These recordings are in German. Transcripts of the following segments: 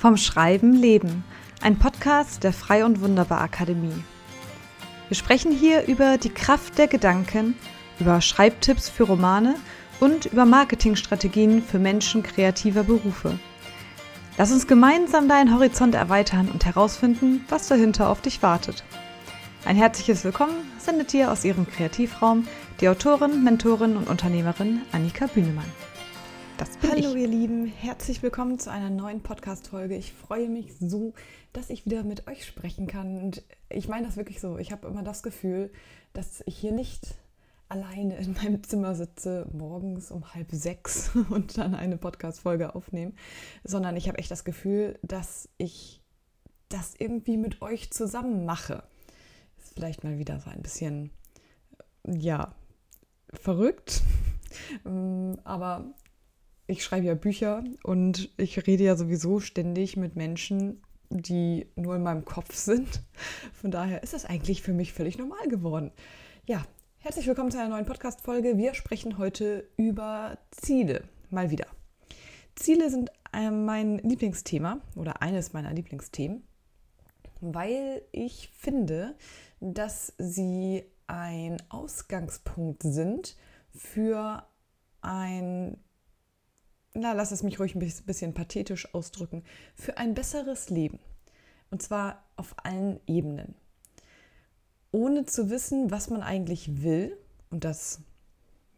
Vom Schreiben leben, ein Podcast der Frei und Wunderbar Akademie. Wir sprechen hier über die Kraft der Gedanken, über Schreibtipps für Romane und über Marketingstrategien für Menschen kreativer Berufe. Lass uns gemeinsam deinen Horizont erweitern und herausfinden, was dahinter auf dich wartet. Ein herzliches Willkommen sendet dir aus ihrem Kreativraum die Autorin, Mentorin und Unternehmerin Annika Bühnemann. Das bin Hallo ich. ihr Lieben, herzlich willkommen zu einer neuen Podcast-Folge. Ich freue mich so, dass ich wieder mit euch sprechen kann. Und ich meine das wirklich so. Ich habe immer das Gefühl, dass ich hier nicht alleine in meinem Zimmer sitze, morgens um halb sechs und dann eine Podcast-Folge aufnehme, sondern ich habe echt das Gefühl, dass ich das irgendwie mit euch zusammen mache. Ist vielleicht mal wieder so ein bisschen, ja, verrückt. Ähm, aber ich schreibe ja Bücher und ich rede ja sowieso ständig mit Menschen, die nur in meinem Kopf sind. Von daher ist das eigentlich für mich völlig normal geworden. Ja, herzlich willkommen zu einer neuen Podcast-Folge. Wir sprechen heute über Ziele. Mal wieder. Ziele sind äh, mein Lieblingsthema oder eines meiner Lieblingsthemen, weil ich finde, dass sie ein Ausgangspunkt sind für ein, na, lass es mich ruhig ein bisschen pathetisch ausdrücken, für ein besseres Leben. Und zwar auf allen Ebenen. Ohne zu wissen, was man eigentlich will, und das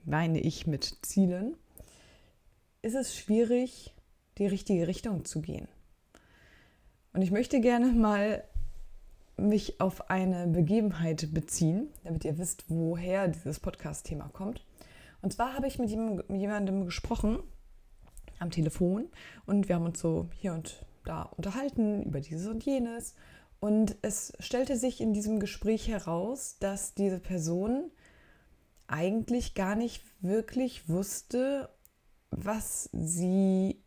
meine ich mit Zielen, ist es schwierig, die richtige Richtung zu gehen. Und ich möchte gerne mal mich auf eine Begebenheit beziehen, damit ihr wisst, woher dieses Podcast-Thema kommt. Und zwar habe ich mit jemandem gesprochen am Telefon. Und wir haben uns so hier und da unterhalten über dieses und jenes. Und es stellte sich in diesem Gespräch heraus, dass diese Person eigentlich gar nicht wirklich wusste, was sie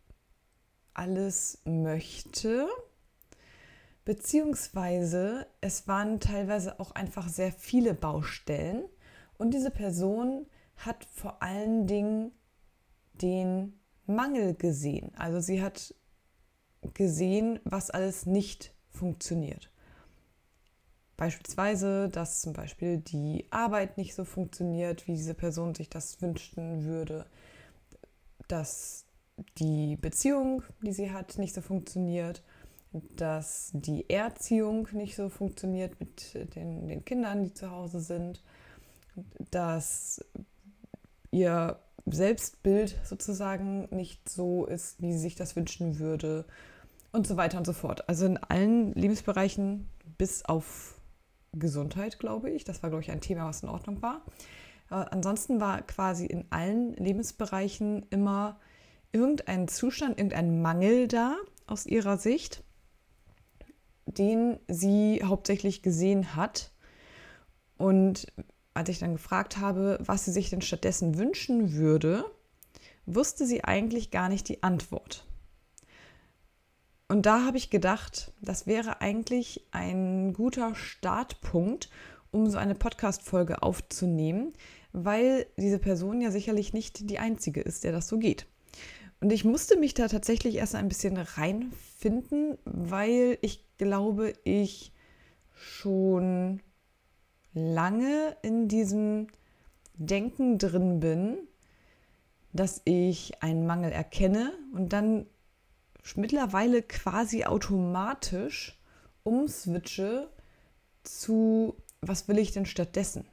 alles möchte. Beziehungsweise es waren teilweise auch einfach sehr viele Baustellen. Und diese Person hat vor allen Dingen den Mangel gesehen. Also sie hat gesehen, was alles nicht funktioniert. Beispielsweise, dass zum Beispiel die Arbeit nicht so funktioniert, wie diese Person sich das wünschen würde, dass die Beziehung, die sie hat, nicht so funktioniert dass die Erziehung nicht so funktioniert mit den, den Kindern, die zu Hause sind, dass ihr Selbstbild sozusagen nicht so ist, wie sie sich das wünschen würde und so weiter und so fort. Also in allen Lebensbereichen bis auf Gesundheit, glaube ich. Das war, glaube ich, ein Thema, was in Ordnung war. Aber ansonsten war quasi in allen Lebensbereichen immer irgendein Zustand, irgendein Mangel da aus ihrer Sicht den sie hauptsächlich gesehen hat. Und als ich dann gefragt habe, was sie sich denn stattdessen wünschen würde, wusste sie eigentlich gar nicht die Antwort. Und da habe ich gedacht, das wäre eigentlich ein guter Startpunkt, um so eine Podcast-Folge aufzunehmen, weil diese Person ja sicherlich nicht die einzige ist, der das so geht. Und ich musste mich da tatsächlich erst ein bisschen reinfinden, weil ich glaube, ich schon lange in diesem Denken drin bin, dass ich einen Mangel erkenne und dann mittlerweile quasi automatisch umswitche zu, was will ich denn stattdessen?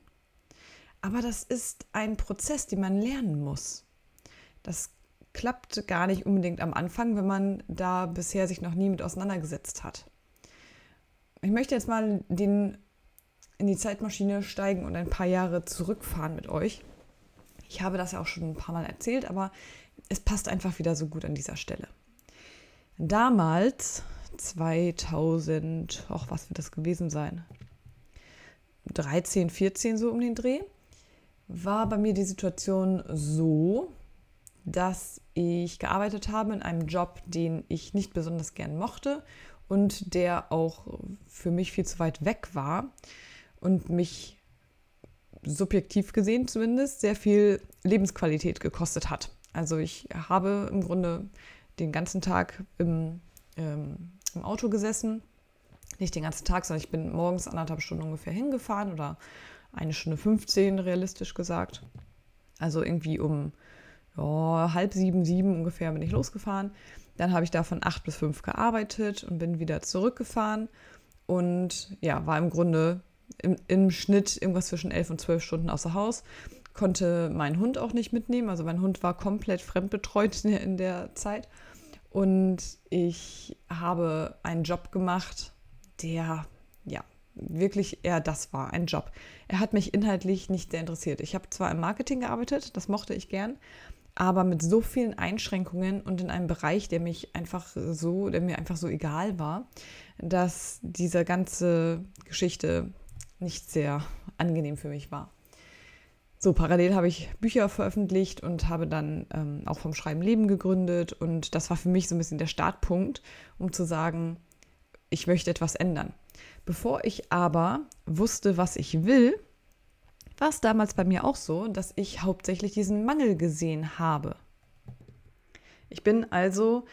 Aber das ist ein Prozess, den man lernen muss. Das klappt gar nicht unbedingt am Anfang, wenn man da bisher sich noch nie mit auseinandergesetzt hat. Ich möchte jetzt mal den, in die Zeitmaschine steigen und ein paar Jahre zurückfahren mit euch. Ich habe das ja auch schon ein paar Mal erzählt, aber es passt einfach wieder so gut an dieser Stelle. Damals, 2000, ach, was wird das gewesen sein? 13, 14 so um den Dreh, war bei mir die Situation so, dass ich gearbeitet habe in einem Job, den ich nicht besonders gern mochte und der auch für mich viel zu weit weg war und mich subjektiv gesehen zumindest sehr viel Lebensqualität gekostet hat. Also ich habe im Grunde den ganzen Tag im ähm, im Auto gesessen. Nicht den ganzen Tag, sondern ich bin morgens anderthalb Stunden ungefähr hingefahren oder eine Stunde 15 realistisch gesagt. Also irgendwie um ja, halb sieben, sieben ungefähr bin ich losgefahren. Dann habe ich da von acht bis fünf gearbeitet und bin wieder zurückgefahren und ja, war im Grunde im, im Schnitt irgendwas zwischen elf und zwölf Stunden außer Haus. Konnte meinen Hund auch nicht mitnehmen. Also mein Hund war komplett fremdbetreut in der, in der Zeit. Und ich habe einen Job gemacht, der ja wirklich eher das war, ein Job. Er hat mich inhaltlich nicht sehr interessiert. Ich habe zwar im Marketing gearbeitet, das mochte ich gern, aber mit so vielen Einschränkungen und in einem Bereich, der mich einfach so, der mir einfach so egal war, dass diese ganze Geschichte nicht sehr angenehm für mich war. So, parallel habe ich Bücher veröffentlicht und habe dann ähm, auch vom Schreiben Leben gegründet. Und das war für mich so ein bisschen der Startpunkt, um zu sagen, ich möchte etwas ändern. Bevor ich aber wusste, was ich will, war es damals bei mir auch so, dass ich hauptsächlich diesen Mangel gesehen habe. Ich bin also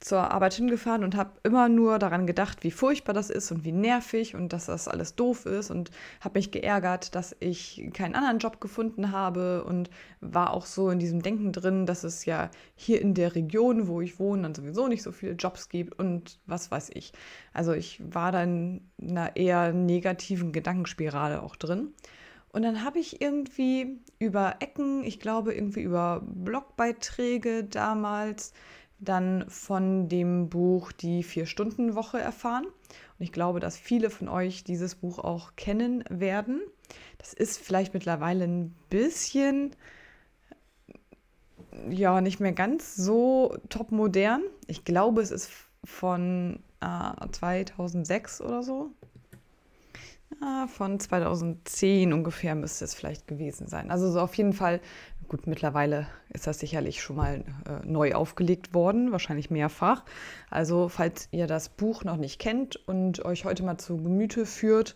zur Arbeit hingefahren und habe immer nur daran gedacht, wie furchtbar das ist und wie nervig und dass das alles doof ist und habe mich geärgert, dass ich keinen anderen Job gefunden habe und war auch so in diesem Denken drin, dass es ja hier in der Region, wo ich wohne, dann sowieso nicht so viele Jobs gibt und was weiß ich. Also ich war dann in einer eher negativen Gedankenspirale auch drin. Und dann habe ich irgendwie über Ecken, ich glaube irgendwie über Blogbeiträge damals, dann von dem Buch Die Vier-Stunden-Woche erfahren. Und ich glaube, dass viele von euch dieses Buch auch kennen werden. Das ist vielleicht mittlerweile ein bisschen, ja, nicht mehr ganz so top modern. Ich glaube, es ist von äh, 2006 oder so. Ja, von 2010 ungefähr müsste es vielleicht gewesen sein. Also so auf jeden Fall Gut, mittlerweile ist das sicherlich schon mal äh, neu aufgelegt worden, wahrscheinlich mehrfach. Also falls ihr das Buch noch nicht kennt und euch heute mal zu Gemüte führt,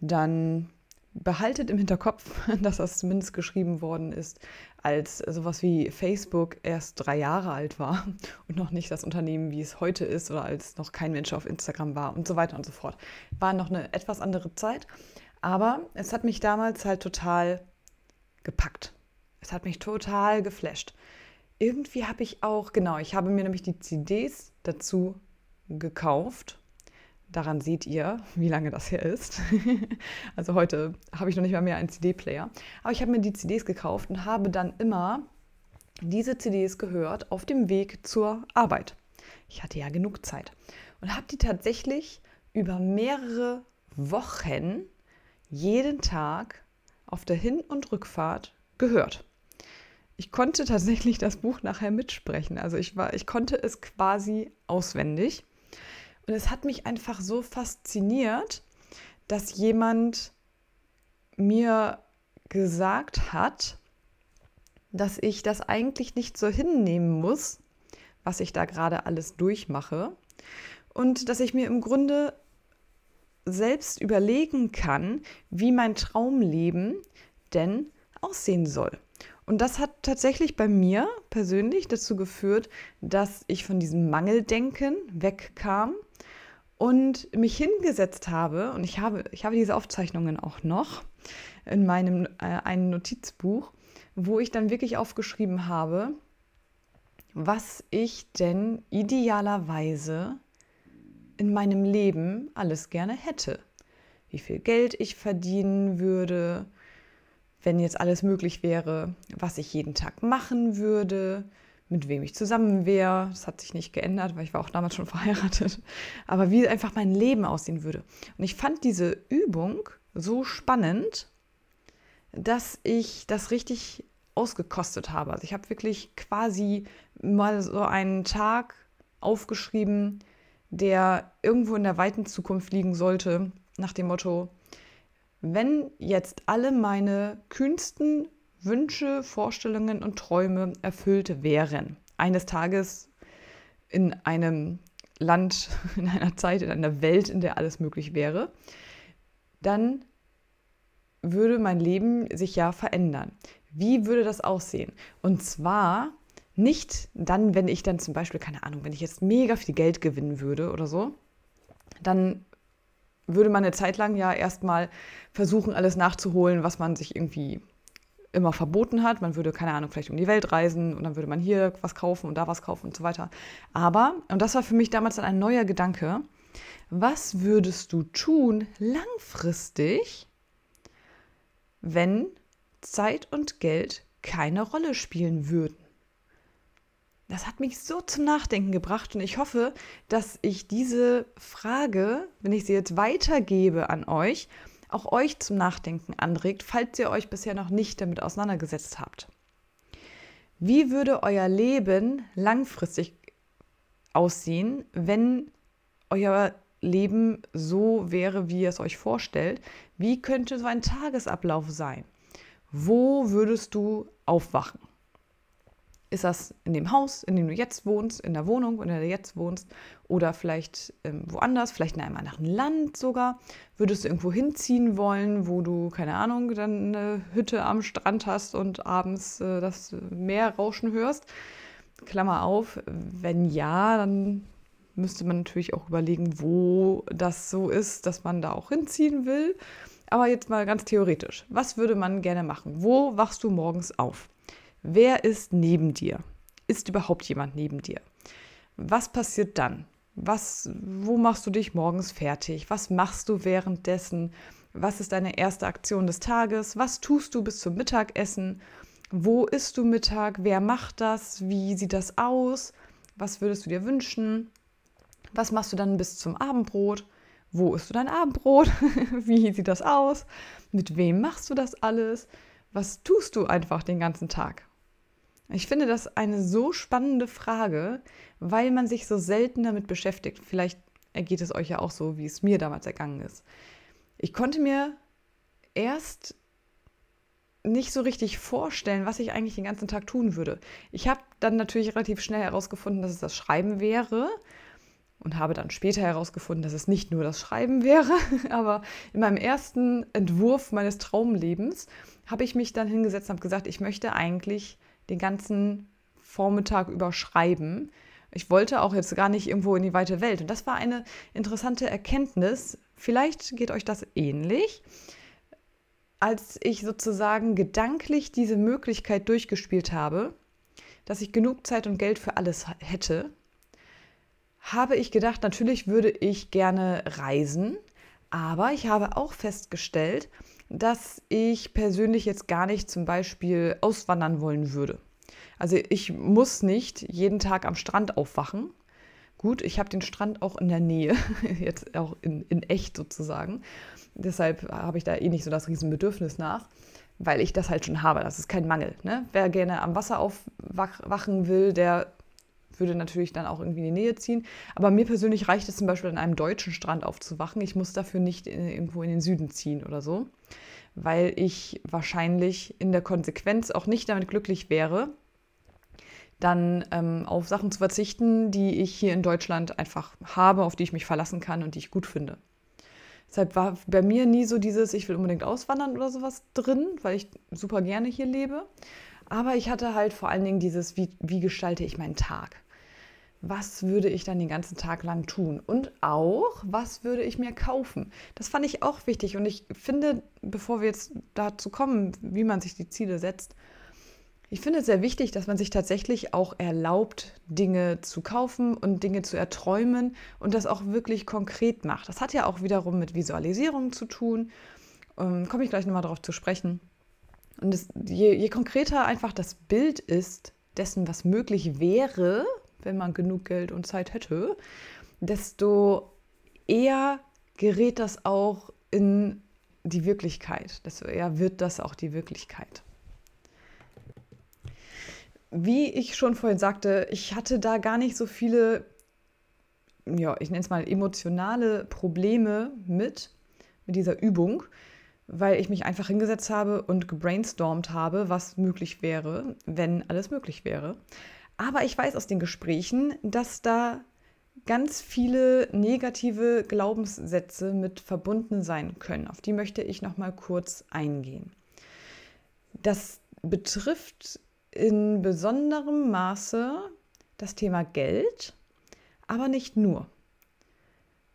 dann behaltet im Hinterkopf, dass das zumindest geschrieben worden ist, als sowas wie Facebook erst drei Jahre alt war und noch nicht das Unternehmen, wie es heute ist oder als noch kein Mensch auf Instagram war und so weiter und so fort. War noch eine etwas andere Zeit, aber es hat mich damals halt total gepackt. Es hat mich total geflasht. Irgendwie habe ich auch, genau, ich habe mir nämlich die CDs dazu gekauft. Daran seht ihr, wie lange das her ist. also heute habe ich noch nicht mal mehr einen CD-Player. Aber ich habe mir die CDs gekauft und habe dann immer diese CDs gehört auf dem Weg zur Arbeit. Ich hatte ja genug Zeit und habe die tatsächlich über mehrere Wochen jeden Tag auf der Hin- und Rückfahrt gehört ich konnte tatsächlich das Buch nachher mitsprechen. Also ich war, ich konnte es quasi auswendig. Und es hat mich einfach so fasziniert, dass jemand mir gesagt hat, dass ich das eigentlich nicht so hinnehmen muss, was ich da gerade alles durchmache. Und dass ich mir im Grunde selbst überlegen kann, wie mein Traumleben denn aussehen soll. Und das hat tatsächlich bei mir persönlich dazu geführt, dass ich von diesem Mangeldenken wegkam und mich hingesetzt habe. Und ich habe, ich habe diese Aufzeichnungen auch noch in meinem äh, einem Notizbuch, wo ich dann wirklich aufgeschrieben habe, was ich denn idealerweise in meinem Leben alles gerne hätte. Wie viel Geld ich verdienen würde, wenn jetzt alles möglich wäre, was ich jeden Tag machen würde, mit wem ich zusammen wäre. Das hat sich nicht geändert, weil ich war auch damals schon verheiratet. Aber wie einfach mein Leben aussehen würde. Und ich fand diese Übung so spannend, dass ich das richtig ausgekostet habe. Also ich habe wirklich quasi mal so einen Tag aufgeschrieben, der irgendwo in der weiten Zukunft liegen sollte, nach dem Motto, wenn jetzt alle meine kühnsten Wünsche, Vorstellungen und Träume erfüllt wären, eines Tages in einem Land, in einer Zeit, in einer Welt, in der alles möglich wäre, dann würde mein Leben sich ja verändern. Wie würde das aussehen? Und zwar nicht dann, wenn ich dann zum Beispiel, keine Ahnung, wenn ich jetzt mega viel Geld gewinnen würde oder so, dann würde man eine Zeit lang ja erstmal versuchen, alles nachzuholen, was man sich irgendwie immer verboten hat. Man würde, keine Ahnung, vielleicht um die Welt reisen und dann würde man hier was kaufen und da was kaufen und so weiter. Aber, und das war für mich damals dann ein neuer Gedanke, was würdest du tun langfristig, wenn Zeit und Geld keine Rolle spielen würden? Das hat mich so zum Nachdenken gebracht und ich hoffe, dass ich diese Frage, wenn ich sie jetzt weitergebe an euch, auch euch zum Nachdenken anregt, falls ihr euch bisher noch nicht damit auseinandergesetzt habt. Wie würde euer Leben langfristig aussehen, wenn euer Leben so wäre, wie ihr es euch vorstellt? Wie könnte so ein Tagesablauf sein? Wo würdest du aufwachen? Ist das in dem Haus, in dem du jetzt wohnst, in der Wohnung, in der du jetzt wohnst oder vielleicht ähm, woanders, vielleicht in einem anderen Land sogar? Würdest du irgendwo hinziehen wollen, wo du, keine Ahnung, dann eine Hütte am Strand hast und abends äh, das Meer rauschen hörst? Klammer auf, wenn ja, dann müsste man natürlich auch überlegen, wo das so ist, dass man da auch hinziehen will. Aber jetzt mal ganz theoretisch. Was würde man gerne machen? Wo wachst du morgens auf? Wer ist neben dir? Ist überhaupt jemand neben dir? Was passiert dann? Was, wo machst du dich morgens fertig? Was machst du währenddessen? Was ist deine erste Aktion des Tages? Was tust du bis zum Mittagessen? Wo isst du Mittag? Wer macht das? Wie sieht das aus? Was würdest du dir wünschen? Was machst du dann bis zum Abendbrot? Wo isst du dein Abendbrot? Wie sieht das aus? Mit wem machst du das alles? Was tust du einfach den ganzen Tag? Ich finde das eine so spannende Frage, weil man sich so selten damit beschäftigt. Vielleicht ergeht es euch ja auch so, wie es mir damals ergangen ist. Ich konnte mir erst nicht so richtig vorstellen, was ich eigentlich den ganzen Tag tun würde. Ich habe dann natürlich relativ schnell herausgefunden, dass es das Schreiben wäre und habe dann später herausgefunden, dass es nicht nur das Schreiben wäre, aber in meinem ersten Entwurf meines Traumlebens habe ich mich dann hingesetzt und habe gesagt, ich möchte eigentlich den ganzen Vormittag überschreiben. Ich wollte auch jetzt gar nicht irgendwo in die weite Welt. Und das war eine interessante Erkenntnis. Vielleicht geht euch das ähnlich. Als ich sozusagen gedanklich diese Möglichkeit durchgespielt habe, dass ich genug Zeit und Geld für alles hätte, habe ich gedacht, natürlich würde ich gerne reisen, aber ich habe auch festgestellt, dass ich persönlich jetzt gar nicht zum Beispiel auswandern wollen würde. Also ich muss nicht jeden Tag am Strand aufwachen. Gut, ich habe den Strand auch in der Nähe, jetzt auch in, in echt sozusagen. Deshalb habe ich da eh nicht so das Riesenbedürfnis nach, weil ich das halt schon habe. Das ist kein Mangel. Ne? Wer gerne am Wasser aufwachen will, der würde natürlich dann auch irgendwie in die Nähe ziehen. Aber mir persönlich reicht es zum Beispiel an einem deutschen Strand aufzuwachen. Ich muss dafür nicht in, irgendwo in den Süden ziehen oder so, weil ich wahrscheinlich in der Konsequenz auch nicht damit glücklich wäre, dann ähm, auf Sachen zu verzichten, die ich hier in Deutschland einfach habe, auf die ich mich verlassen kann und die ich gut finde. Deshalb war bei mir nie so dieses, ich will unbedingt auswandern oder sowas drin, weil ich super gerne hier lebe. Aber ich hatte halt vor allen Dingen dieses, wie, wie gestalte ich meinen Tag? Was würde ich dann den ganzen Tag lang tun? Und auch, was würde ich mir kaufen? Das fand ich auch wichtig. Und ich finde, bevor wir jetzt dazu kommen, wie man sich die Ziele setzt, ich finde es sehr wichtig, dass man sich tatsächlich auch erlaubt, Dinge zu kaufen und Dinge zu erträumen und das auch wirklich konkret macht. Das hat ja auch wiederum mit Visualisierung zu tun. Ähm, Komme ich gleich nochmal darauf zu sprechen. Und das, je, je konkreter einfach das Bild ist dessen, was möglich wäre, wenn man genug Geld und Zeit hätte, desto eher gerät das auch in die Wirklichkeit. Desto eher wird das auch die Wirklichkeit. Wie ich schon vorhin sagte, ich hatte da gar nicht so viele, ja, ich nenne es mal emotionale Probleme mit, mit dieser Übung weil ich mich einfach hingesetzt habe und gebrainstormt habe, was möglich wäre, wenn alles möglich wäre. Aber ich weiß aus den Gesprächen, dass da ganz viele negative Glaubenssätze mit verbunden sein können. Auf die möchte ich noch mal kurz eingehen. Das betrifft in besonderem Maße das Thema Geld, aber nicht nur.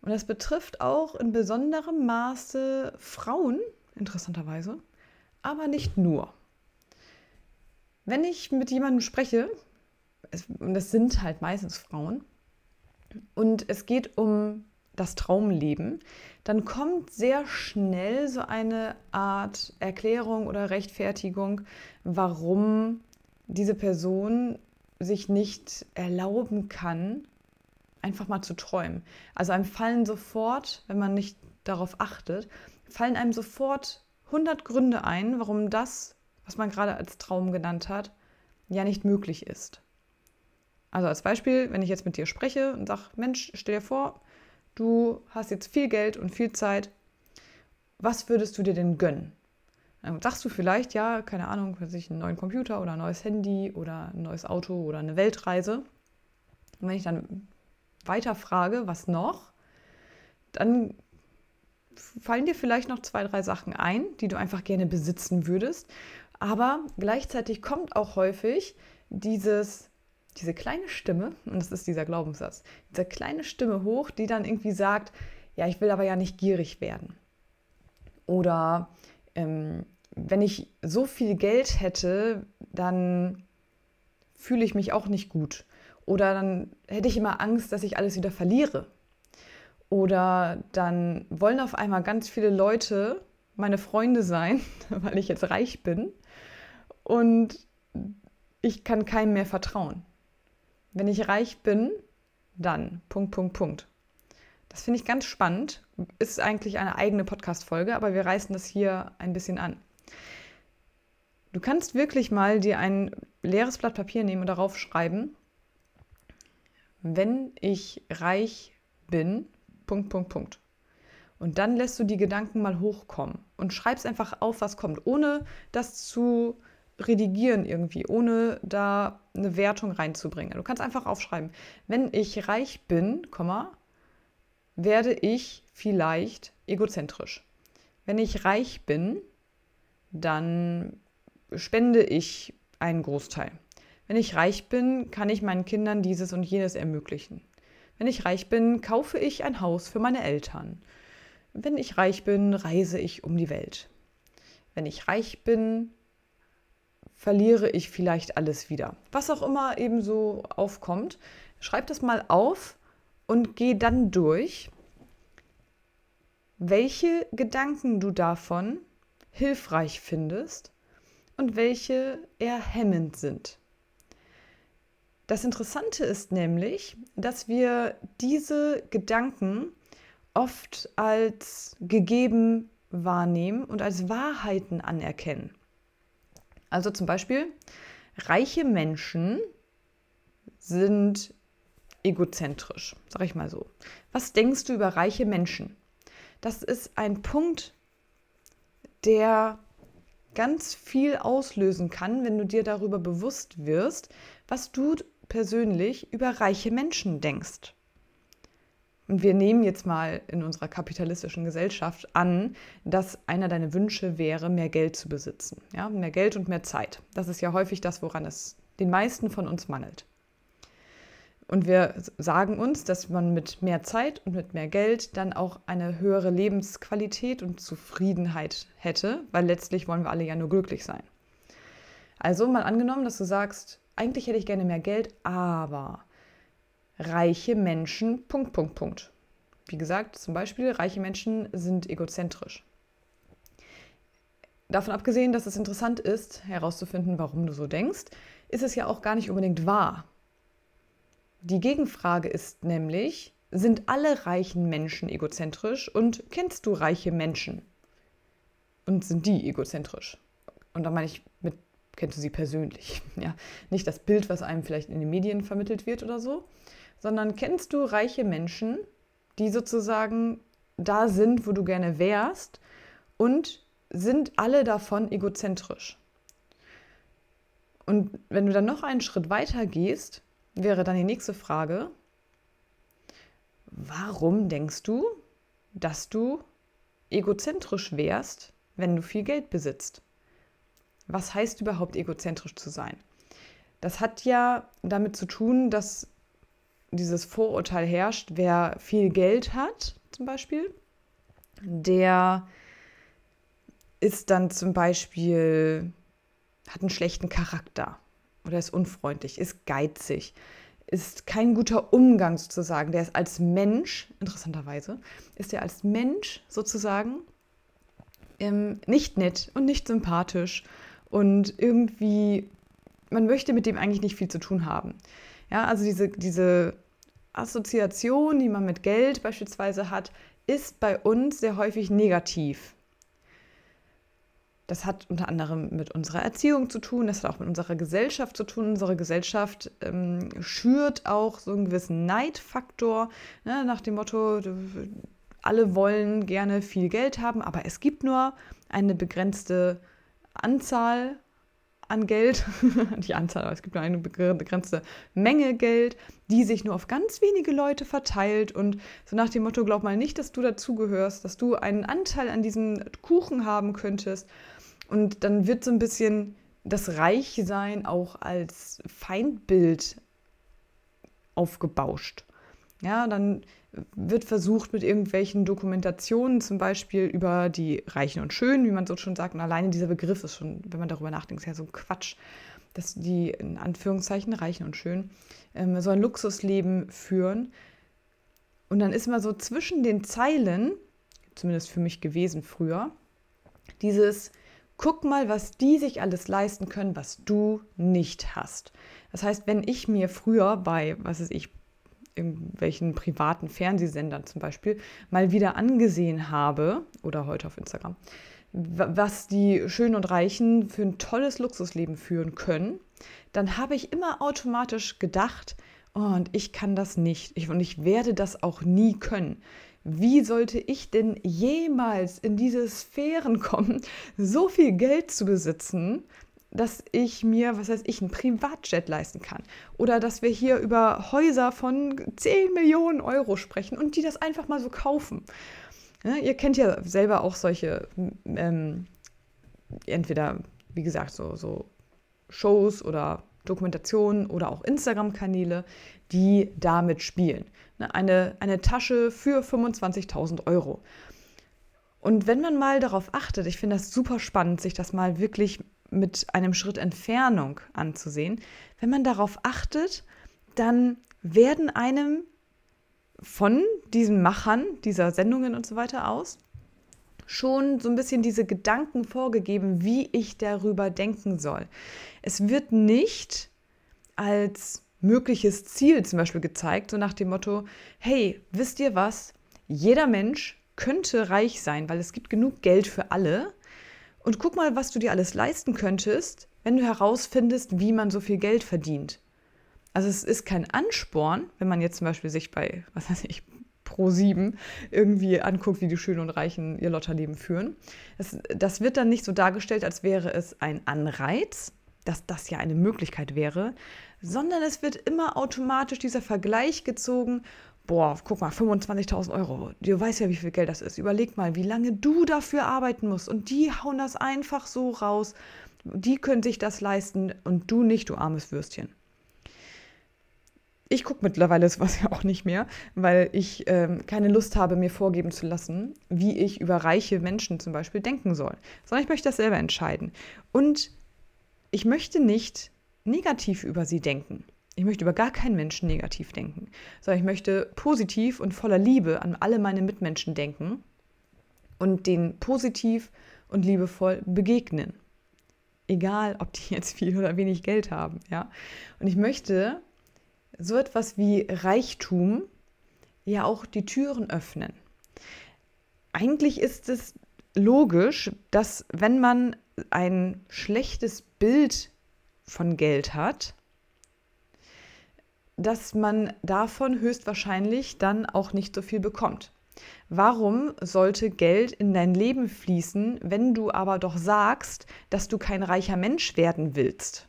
Und das betrifft auch in besonderem Maße Frauen, interessanterweise, aber nicht nur. Wenn ich mit jemandem spreche, und das sind halt meistens Frauen, und es geht um das Traumleben, dann kommt sehr schnell so eine Art Erklärung oder Rechtfertigung, warum diese Person sich nicht erlauben kann, einfach mal zu träumen. Also einem fallen sofort, wenn man nicht darauf achtet, fallen einem sofort 100 Gründe ein, warum das, was man gerade als Traum genannt hat, ja nicht möglich ist. Also als Beispiel, wenn ich jetzt mit dir spreche und sage, Mensch, stell dir vor, du hast jetzt viel Geld und viel Zeit, was würdest du dir denn gönnen? Dann sagst du vielleicht, ja, keine Ahnung, weiß ich, einen neuen Computer oder ein neues Handy oder ein neues Auto oder eine Weltreise. Und wenn ich dann weiter frage, was noch, dann fallen dir vielleicht noch zwei, drei Sachen ein, die du einfach gerne besitzen würdest. Aber gleichzeitig kommt auch häufig dieses, diese kleine Stimme, und das ist dieser Glaubenssatz, diese kleine Stimme hoch, die dann irgendwie sagt, ja, ich will aber ja nicht gierig werden. Oder ähm, wenn ich so viel Geld hätte, dann fühle ich mich auch nicht gut. Oder dann hätte ich immer Angst, dass ich alles wieder verliere. Oder dann wollen auf einmal ganz viele Leute meine Freunde sein, weil ich jetzt reich bin. Und ich kann keinem mehr vertrauen. Wenn ich reich bin, dann. Punkt, Punkt, Punkt. Das finde ich ganz spannend. Ist eigentlich eine eigene Podcast-Folge, aber wir reißen das hier ein bisschen an. Du kannst wirklich mal dir ein leeres Blatt Papier nehmen und darauf schreiben, wenn ich reich bin, Punkt, Punkt, Punkt. Und dann lässt du die Gedanken mal hochkommen und schreibst einfach auf, was kommt, ohne das zu redigieren irgendwie, ohne da eine Wertung reinzubringen. Du kannst einfach aufschreiben, wenn ich reich bin, werde ich vielleicht egozentrisch. Wenn ich reich bin, dann spende ich einen Großteil. Wenn ich reich bin, kann ich meinen Kindern dieses und jenes ermöglichen. Wenn ich reich bin, kaufe ich ein Haus für meine Eltern. Wenn ich reich bin, reise ich um die Welt. Wenn ich reich bin, verliere ich vielleicht alles wieder. Was auch immer eben so aufkommt, schreib das mal auf und geh dann durch, welche Gedanken du davon hilfreich findest und welche eher hemmend sind. Das Interessante ist nämlich, dass wir diese Gedanken oft als gegeben wahrnehmen und als Wahrheiten anerkennen. Also zum Beispiel, reiche Menschen sind egozentrisch, sag ich mal so. Was denkst du über reiche Menschen? Das ist ein Punkt, der ganz viel auslösen kann, wenn du dir darüber bewusst wirst, was du persönlich über reiche Menschen denkst. Und wir nehmen jetzt mal in unserer kapitalistischen Gesellschaft an, dass einer deiner Wünsche wäre, mehr Geld zu besitzen. Ja, mehr Geld und mehr Zeit. Das ist ja häufig das, woran es den meisten von uns mangelt. Und wir sagen uns, dass man mit mehr Zeit und mit mehr Geld dann auch eine höhere Lebensqualität und Zufriedenheit hätte, weil letztlich wollen wir alle ja nur glücklich sein. Also mal angenommen, dass du sagst, eigentlich hätte ich gerne mehr Geld, aber reiche Menschen, Punkt, Punkt, Punkt. Wie gesagt, zum Beispiel, reiche Menschen sind egozentrisch. Davon abgesehen, dass es interessant ist, herauszufinden, warum du so denkst, ist es ja auch gar nicht unbedingt wahr. Die Gegenfrage ist nämlich, sind alle reichen Menschen egozentrisch und kennst du reiche Menschen? Und sind die egozentrisch? Und da meine ich mit, kennst du sie persönlich? Ja, nicht das Bild, was einem vielleicht in den Medien vermittelt wird oder so, sondern kennst du reiche Menschen, die sozusagen da sind, wo du gerne wärst und sind alle davon egozentrisch? Und wenn du dann noch einen Schritt weiter gehst, wäre dann die nächste Frage, warum denkst du, dass du egozentrisch wärst, wenn du viel Geld besitzt? Was heißt überhaupt egozentrisch zu sein? Das hat ja damit zu tun, dass dieses Vorurteil herrscht, wer viel Geld hat, zum Beispiel, der ist dann zum Beispiel, hat einen schlechten Charakter oder ist unfreundlich, ist geizig, ist kein guter Umgang sozusagen. Der ist als Mensch, interessanterweise, ist er als Mensch sozusagen ähm, nicht nett und nicht sympathisch und irgendwie, man möchte mit dem eigentlich nicht viel zu tun haben. Ja, also diese, diese Assoziation, die man mit Geld beispielsweise hat, ist bei uns sehr häufig negativ. Das hat unter anderem mit unserer Erziehung zu tun, das hat auch mit unserer Gesellschaft zu tun. Unsere Gesellschaft ähm, schürt auch so einen gewissen Neidfaktor, ne, nach dem Motto, alle wollen gerne viel Geld haben, aber es gibt nur eine begrenzte Anzahl an Geld, die Anzahl, aber es gibt nur eine begrenzte Menge Geld, die sich nur auf ganz wenige Leute verteilt. Und so nach dem Motto, glaub mal nicht, dass du dazugehörst, dass du einen Anteil an diesem Kuchen haben könntest. Und dann wird so ein bisschen das Reichsein auch als Feindbild aufgebauscht. Ja, dann wird versucht mit irgendwelchen Dokumentationen, zum Beispiel über die Reichen und Schönen, wie man so schon sagt, und alleine dieser Begriff ist schon, wenn man darüber nachdenkt, ist ja so ein Quatsch, dass die in Anführungszeichen Reichen und Schönen ähm, so ein Luxusleben führen. Und dann ist immer so zwischen den Zeilen, zumindest für mich gewesen früher, dieses, guck mal, was die sich alles leisten können, was du nicht hast. Das heißt, wenn ich mir früher bei, was weiß ich, irgendwelchen privaten Fernsehsendern zum Beispiel mal wieder angesehen habe, oder heute auf Instagram, was die Schönen und Reichen für ein tolles Luxusleben führen können, dann habe ich immer automatisch gedacht, oh, und ich kann das nicht ich, und ich werde das auch nie können. Wie sollte ich denn jemals in diese Sphären kommen, so viel Geld zu besitzen, dass ich mir, was heißt ich, ein Privatjet leisten kann. Oder dass wir hier über Häuser von 10 Millionen Euro sprechen und die das einfach mal so kaufen. Ja, ihr kennt ja selber auch solche, ähm, entweder, wie gesagt, so, so Shows oder Dokumentationen oder auch Instagram-Kanäle, die damit spielen. Ne, eine, eine Tasche für 25.000 Euro. Und wenn man mal darauf achtet, ich finde das super spannend, sich das mal wirklich mit einem Schritt Entfernung anzusehen. Wenn man darauf achtet, dann werden einem von diesen Machern dieser Sendungen und so weiter aus schon so ein bisschen diese Gedanken vorgegeben, wie ich darüber denken soll. Es wird nicht als mögliches Ziel zum Beispiel gezeigt, so nach dem Motto, hey, wisst ihr was? Jeder Mensch könnte reich sein, weil es gibt genug Geld für alle. Und guck mal, was du dir alles leisten könntest, wenn du herausfindest, wie man so viel Geld verdient. Also es ist kein Ansporn, wenn man jetzt zum Beispiel sich bei, was weiß ich, Pro 7 irgendwie anguckt, wie die Schönen und Reichen ihr Lotterleben führen. Das, das wird dann nicht so dargestellt, als wäre es ein Anreiz, dass das ja eine Möglichkeit wäre, sondern es wird immer automatisch dieser Vergleich gezogen boah, guck mal, 25.000 Euro, du weißt ja, wie viel Geld das ist. Überleg mal, wie lange du dafür arbeiten musst. Und die hauen das einfach so raus. Die können sich das leisten und du nicht, du armes Würstchen. Ich gucke mittlerweile sowas ja auch nicht mehr, weil ich ähm, keine Lust habe, mir vorgeben zu lassen, wie ich über reiche Menschen zum Beispiel denken soll. Sondern ich möchte das selber entscheiden. Und ich möchte nicht negativ über sie denken. Ich möchte über gar keinen Menschen negativ denken, sondern ich möchte positiv und voller Liebe an alle meine Mitmenschen denken und denen positiv und liebevoll begegnen. Egal, ob die jetzt viel oder wenig Geld haben, ja. Und ich möchte so etwas wie Reichtum ja auch die Türen öffnen. Eigentlich ist es logisch, dass wenn man ein schlechtes Bild von Geld hat, dass man davon höchstwahrscheinlich dann auch nicht so viel bekommt. Warum sollte Geld in dein Leben fließen, wenn du aber doch sagst, dass du kein reicher Mensch werden willst?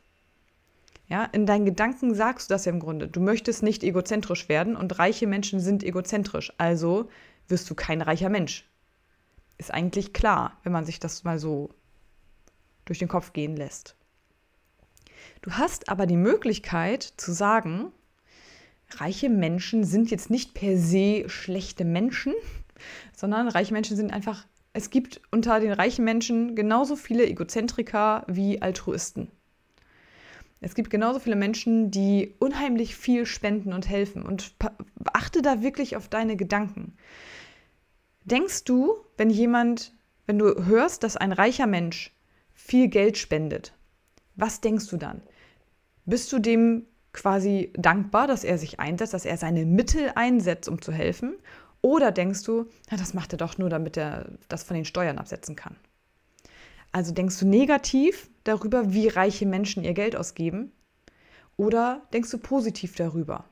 Ja, in deinen Gedanken sagst du das ja im Grunde. Du möchtest nicht egozentrisch werden und reiche Menschen sind egozentrisch. Also wirst du kein reicher Mensch. Ist eigentlich klar, wenn man sich das mal so durch den Kopf gehen lässt. Du hast aber die Möglichkeit zu sagen, reiche Menschen sind jetzt nicht per se schlechte Menschen, sondern reiche Menschen sind einfach, es gibt unter den reichen Menschen genauso viele Egozentriker wie Altruisten. Es gibt genauso viele Menschen, die unheimlich viel spenden und helfen. Und achte da wirklich auf deine Gedanken. Denkst du, wenn jemand, wenn du hörst, dass ein reicher Mensch viel Geld spendet, was denkst du dann? Bist du dem quasi dankbar, dass er sich einsetzt, dass er seine Mittel einsetzt, um zu helfen? Oder denkst du, na, das macht er doch nur, damit er das von den Steuern absetzen kann? Also denkst du negativ darüber, wie reiche Menschen ihr Geld ausgeben? Oder denkst du positiv darüber?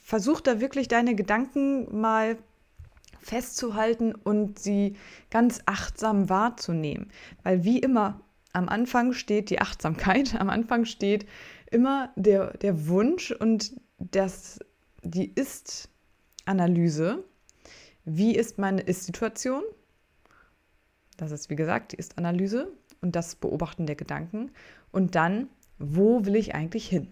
Versuch da wirklich deine Gedanken mal festzuhalten und sie ganz achtsam wahrzunehmen. Weil wie immer, am Anfang steht die Achtsamkeit, am Anfang steht immer der, der Wunsch und das, die Ist-Analyse. Wie ist meine Ist-Situation? Das ist, wie gesagt, die Ist-Analyse und das Beobachten der Gedanken. Und dann, wo will ich eigentlich hin?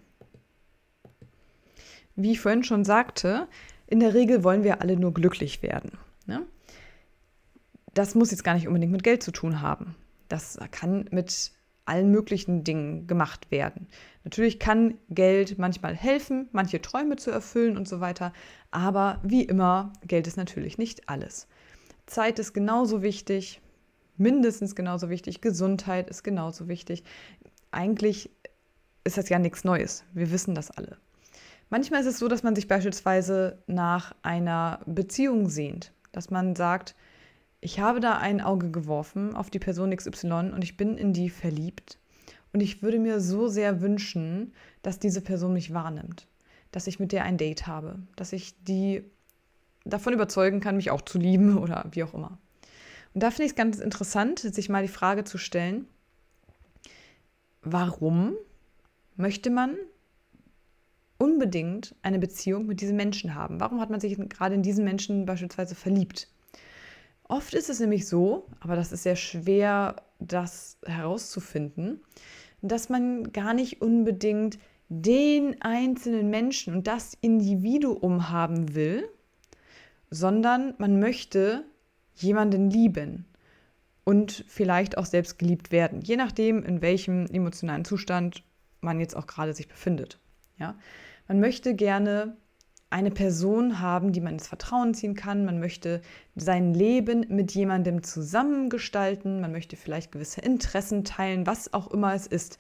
Wie ich vorhin schon sagte, in der Regel wollen wir alle nur glücklich werden. Ne? Das muss jetzt gar nicht unbedingt mit Geld zu tun haben. Das kann mit allen möglichen Dingen gemacht werden. Natürlich kann Geld manchmal helfen, manche Träume zu erfüllen und so weiter, aber wie immer, Geld ist natürlich nicht alles. Zeit ist genauso wichtig, mindestens genauso wichtig, Gesundheit ist genauso wichtig. Eigentlich ist das ja nichts Neues, wir wissen das alle. Manchmal ist es so, dass man sich beispielsweise nach einer Beziehung sehnt, dass man sagt, ich habe da ein Auge geworfen auf die Person XY und ich bin in die verliebt. Und ich würde mir so sehr wünschen, dass diese Person mich wahrnimmt, dass ich mit der ein Date habe, dass ich die davon überzeugen kann, mich auch zu lieben oder wie auch immer. Und da finde ich es ganz interessant, sich mal die Frage zu stellen, warum möchte man unbedingt eine Beziehung mit diesem Menschen haben? Warum hat man sich gerade in diesen Menschen beispielsweise verliebt? Oft ist es nämlich so, aber das ist sehr schwer, das herauszufinden, dass man gar nicht unbedingt den einzelnen Menschen und das Individuum haben will, sondern man möchte jemanden lieben und vielleicht auch selbst geliebt werden, je nachdem, in welchem emotionalen Zustand man jetzt auch gerade sich befindet. Ja? Man möchte gerne eine Person haben, die man ins Vertrauen ziehen kann. Man möchte sein Leben mit jemandem zusammengestalten. Man möchte vielleicht gewisse Interessen teilen, was auch immer es ist.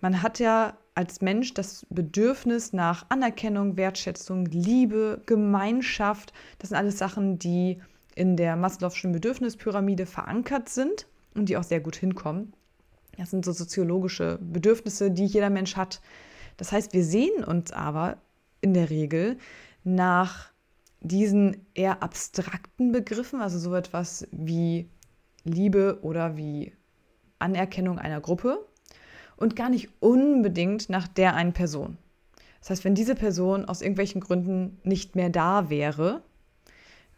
Man hat ja als Mensch das Bedürfnis nach Anerkennung, Wertschätzung, Liebe, Gemeinschaft. Das sind alles Sachen, die in der Maslow'schen Bedürfnispyramide verankert sind und die auch sehr gut hinkommen. Das sind so soziologische Bedürfnisse, die jeder Mensch hat. Das heißt, wir sehen uns aber in der Regel nach diesen eher abstrakten Begriffen, also so etwas wie Liebe oder wie Anerkennung einer Gruppe und gar nicht unbedingt nach der einen Person. Das heißt, wenn diese Person aus irgendwelchen Gründen nicht mehr da wäre,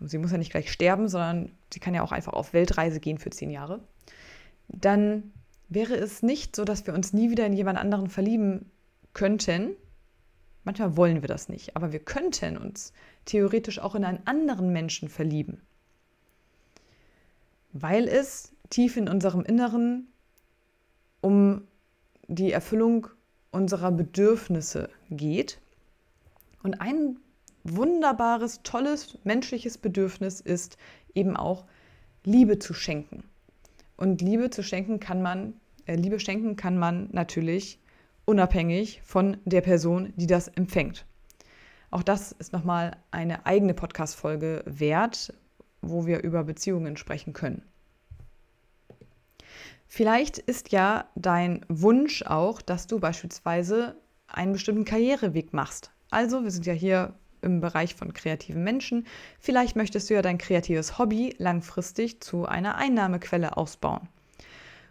sie muss ja nicht gleich sterben, sondern sie kann ja auch einfach auf Weltreise gehen für zehn Jahre, dann wäre es nicht so, dass wir uns nie wieder in jemand anderen verlieben könnten, Manchmal wollen wir das nicht, aber wir könnten uns theoretisch auch in einen anderen Menschen verlieben, weil es tief in unserem Inneren um die Erfüllung unserer Bedürfnisse geht. Und ein wunderbares, tolles menschliches Bedürfnis ist eben auch Liebe zu schenken. Und Liebe zu schenken kann man, äh, Liebe schenken kann man natürlich unabhängig von der Person, die das empfängt. Auch das ist nochmal eine eigene Podcast-Folge wert, wo wir über Beziehungen sprechen können. Vielleicht ist ja dein Wunsch auch, dass du beispielsweise einen bestimmten Karriereweg machst. Also, wir sind ja hier im Bereich von kreativen Menschen. Vielleicht möchtest du ja dein kreatives Hobby langfristig zu einer Einnahmequelle ausbauen.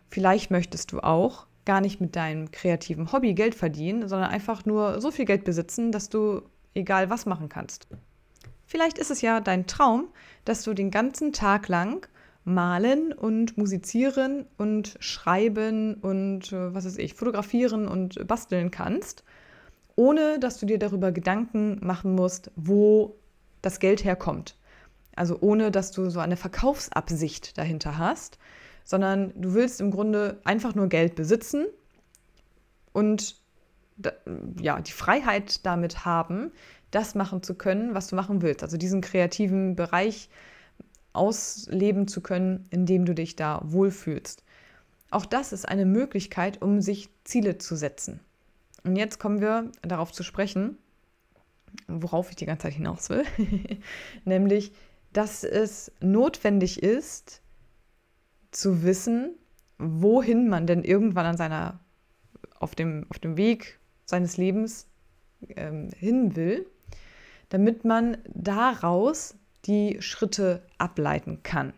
Vielleicht möchtest du auch gar nicht mit deinem kreativen Hobby Geld verdienen, sondern einfach nur so viel Geld besitzen, dass du egal was machen kannst. Vielleicht ist es ja dein Traum, dass du den ganzen Tag lang malen und musizieren und schreiben und äh, was weiß ich, fotografieren und basteln kannst, ohne dass du dir darüber Gedanken machen musst, wo das Geld herkommt. Also ohne dass du so eine Verkaufsabsicht dahinter hast, sondern du willst im Grunde einfach nur Geld besitzen und ja, die Freiheit damit haben, das machen zu können, was du machen willst. Also diesen kreativen Bereich ausleben zu können, in dem du dich da wohlfühlst. Auch das ist eine Möglichkeit, um sich Ziele zu setzen. Und jetzt kommen wir darauf zu sprechen, worauf ich die ganze Zeit hinaus will, nämlich, dass es notwendig ist, zu wissen, wohin man denn irgendwann an seiner, auf dem, auf dem Weg seines Lebens ähm, hin will, damit man daraus die Schritte ableiten kann.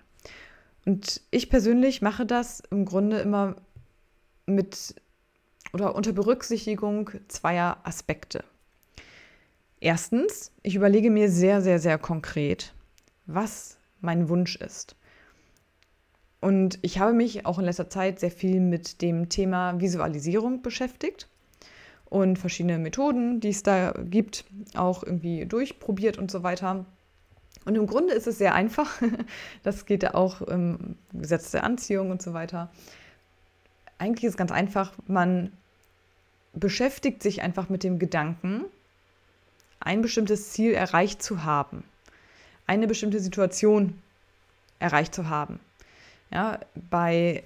Und ich persönlich mache das im Grunde immer mit oder unter Berücksichtigung zweier Aspekte. Erstens, ich überlege mir sehr, sehr, sehr konkret, was mein Wunsch ist. Und ich habe mich auch in letzter Zeit sehr viel mit dem Thema Visualisierung beschäftigt und verschiedene Methoden, die es da gibt, auch irgendwie durchprobiert und so weiter. Und im Grunde ist es sehr einfach. Das geht ja auch im Gesetz der Anziehung und so weiter. Eigentlich ist es ganz einfach. Man beschäftigt sich einfach mit dem Gedanken, ein bestimmtes Ziel erreicht zu haben, eine bestimmte Situation erreicht zu haben. Ja, bei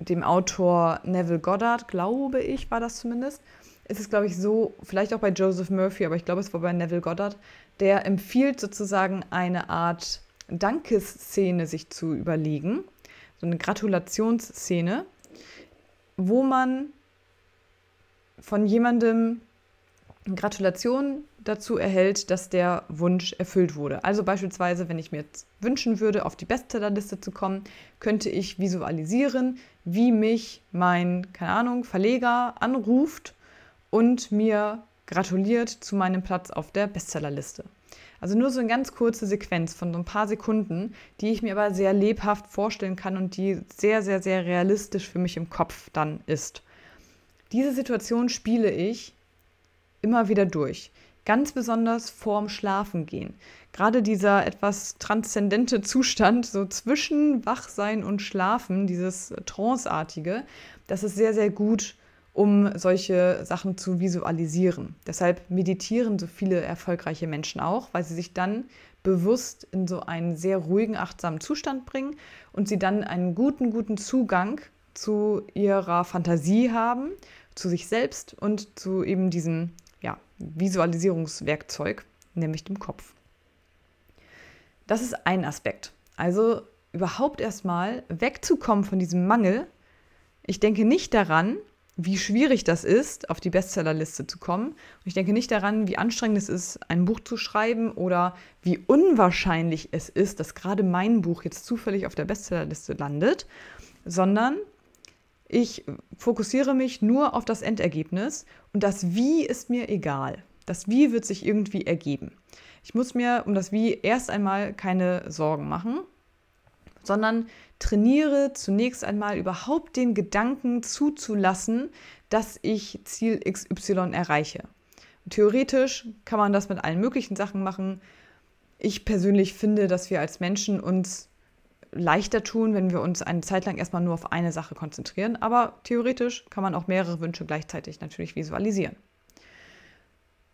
dem Autor Neville Goddard, glaube ich, war das zumindest, ist es, glaube ich, so, vielleicht auch bei Joseph Murphy, aber ich glaube, es war bei Neville Goddard, der empfiehlt sozusagen eine Art Dankesszene sich zu überlegen, so eine Gratulationsszene, wo man von jemandem Gratulation dazu erhält, dass der Wunsch erfüllt wurde. Also beispielsweise, wenn ich mir jetzt wünschen würde, auf die Bestsellerliste zu kommen, könnte ich visualisieren, wie mich mein, keine Ahnung, Verleger anruft und mir gratuliert zu meinem Platz auf der Bestsellerliste. Also nur so eine ganz kurze Sequenz von so ein paar Sekunden, die ich mir aber sehr lebhaft vorstellen kann und die sehr, sehr, sehr realistisch für mich im Kopf dann ist. Diese Situation spiele ich immer wieder durch. Ganz besonders vorm Schlafengehen. Gerade dieser etwas transzendente Zustand, so zwischen Wachsein und Schlafen, dieses Tranceartige, das ist sehr, sehr gut, um solche Sachen zu visualisieren. Deshalb meditieren so viele erfolgreiche Menschen auch, weil sie sich dann bewusst in so einen sehr ruhigen, achtsamen Zustand bringen und sie dann einen guten, guten Zugang zu ihrer Fantasie haben, zu sich selbst und zu eben diesem Visualisierungswerkzeug, nämlich dem Kopf. Das ist ein Aspekt. Also überhaupt erstmal wegzukommen von diesem Mangel. Ich denke nicht daran, wie schwierig das ist, auf die Bestsellerliste zu kommen. Und ich denke nicht daran, wie anstrengend es ist, ein Buch zu schreiben oder wie unwahrscheinlich es ist, dass gerade mein Buch jetzt zufällig auf der Bestsellerliste landet, sondern ich fokussiere mich nur auf das Endergebnis und das Wie ist mir egal. Das Wie wird sich irgendwie ergeben. Ich muss mir um das Wie erst einmal keine Sorgen machen, sondern trainiere zunächst einmal überhaupt den Gedanken zuzulassen, dass ich Ziel XY erreiche. theoretisch kann man das mit allen möglichen Sachen machen. Ich persönlich finde, dass wir als Menschen uns leichter tun, wenn wir uns eine Zeit lang erstmal nur auf eine Sache konzentrieren. Aber theoretisch kann man auch mehrere Wünsche gleichzeitig natürlich visualisieren.